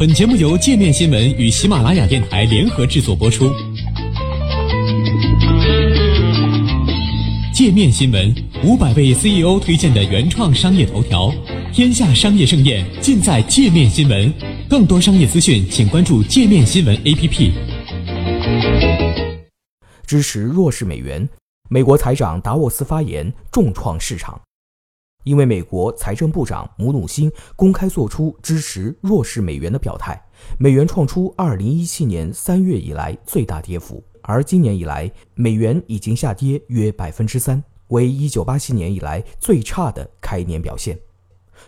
本节目由界面新闻与喜马拉雅电台联合制作播出。界面新闻五百位 CEO 推荐的原创商业头条，天下商业盛宴尽在界面新闻。更多商业资讯，请关注界面新闻 APP。支持弱势美元，美国财长达沃斯发言重创市场。因为美国财政部长姆努辛公开做出支持弱势美元的表态，美元创出2017年3月以来最大跌幅，而今年以来，美元已经下跌约百分之三，为1987年以来最差的开年表现。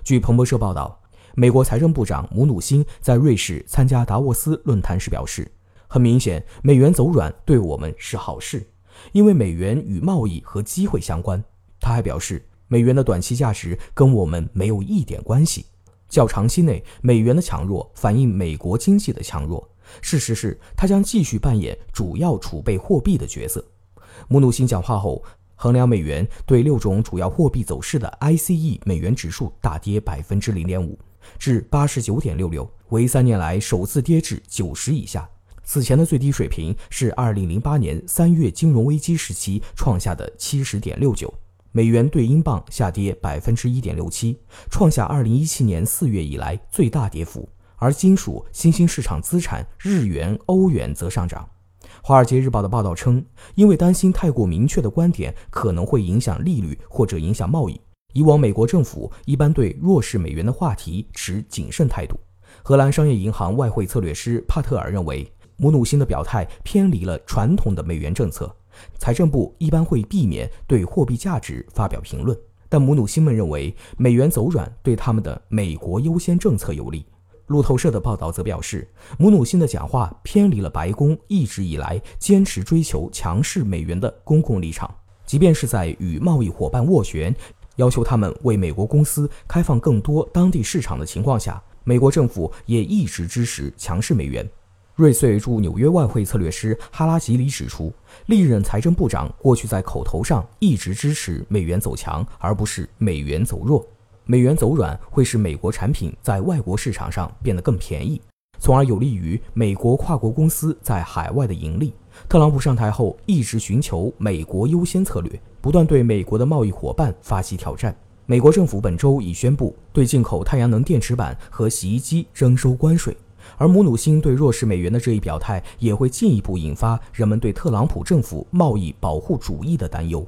据彭博社报道，美国财政部长姆努辛在瑞士参加达沃斯论坛时表示：“很明显，美元走软对我们是好事，因为美元与贸易和机会相关。”他还表示。美元的短期价值跟我们没有一点关系。较长期内，美元的强弱反映美国经济的强弱。事实是，它将继续扮演主要储备货币的角色。姆努辛讲话后，衡量美元对六种主要货币走势的 ICE 美元指数大跌百分之零点五，至八十九点六六，为三年来首次跌至九十以下。此前的最低水平是二零零八年三月金融危机时期创下的七十点六九。美元对英镑下跌百分之一点六七，创下二零一七年四月以来最大跌幅。而金属、新兴市场资产日元、欧元则上涨。《华尔街日报》的报道称，因为担心太过明确的观点可能会影响利率或者影响贸易，以往美国政府一般对弱势美元的话题持谨慎态度。荷兰商业银行外汇策略师帕特尔认为，姆努辛的表态偏离了传统的美元政策。财政部一般会避免对货币价值发表评论，但姆努辛们认为美元走软对他们的“美国优先”政策有利。路透社的报道则表示，姆努辛的讲话偏离了白宫一直以来坚持追求强势美元的公共立场。即便是在与贸易伙伴斡旋，要求他们为美国公司开放更多当地市场的情况下，美国政府也一直支持强势美元。瑞穗驻纽约外汇策略师哈拉吉里指出，历任财政部长过去在口头上一直支持美元走强，而不是美元走弱。美元走软会使美国产品在外国市场上变得更便宜，从而有利于美国跨国公司在海外的盈利。特朗普上台后一直寻求美国优先策略，不断对美国的贸易伙伴发起挑战。美国政府本周已宣布对进口太阳能电池板和洗衣机征收关税。而姆努辛对弱势美元的这一表态，也会进一步引发人们对特朗普政府贸易保护主义的担忧。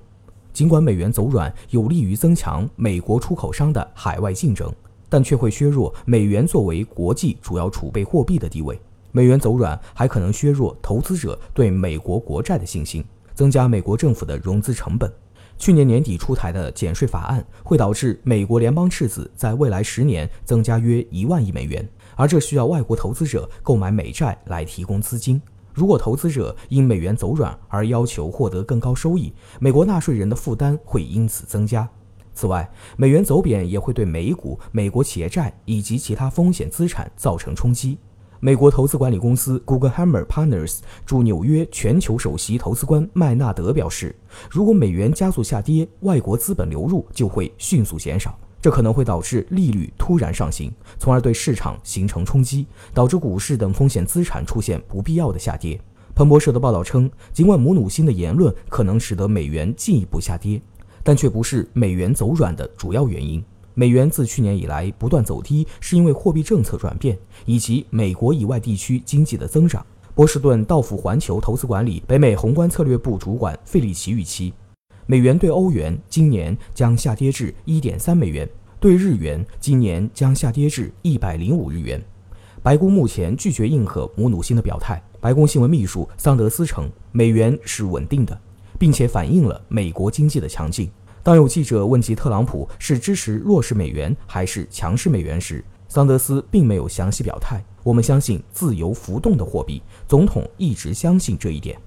尽管美元走软有利于增强美国出口商的海外竞争，但却会削弱美元作为国际主要储备货币的地位。美元走软还可能削弱投资者对美国国债的信心，增加美国政府的融资成本。去年年底出台的减税法案会导致美国联邦赤字在未来十年增加约一万亿美元。而这需要外国投资者购买美债来提供资金。如果投资者因美元走软而要求获得更高收益，美国纳税人的负担会因此增加。此外，美元走贬也会对美股、美国企业债以及其他风险资产造成冲击。美国投资管理公司 Googlehammer Partners 驻纽约全球首席投资官麦纳德表示，如果美元加速下跌，外国资本流入就会迅速减少。这可能会导致利率突然上行，从而对市场形成冲击，导致股市等风险资产出现不必要的下跌。彭博社的报道称，尽管姆努辛的言论可能使得美元进一步下跌，但却不是美元走软的主要原因。美元自去年以来不断走低，是因为货币政策转变以及美国以外地区经济的增长。波士顿道富环球投资管理北美宏观策略部主管费里奇预期。美元对欧元今年将下跌至一点三美元，对日元今年将下跌至一百零五日元。白宫目前拒绝应和姆努辛的表态。白宫新闻秘书桑德斯称，美元是稳定的，并且反映了美国经济的强劲。当有记者问及特朗普是支持弱势美元还是强势美元时，桑德斯并没有详细表态。我们相信自由浮动的货币，总统一直相信这一点。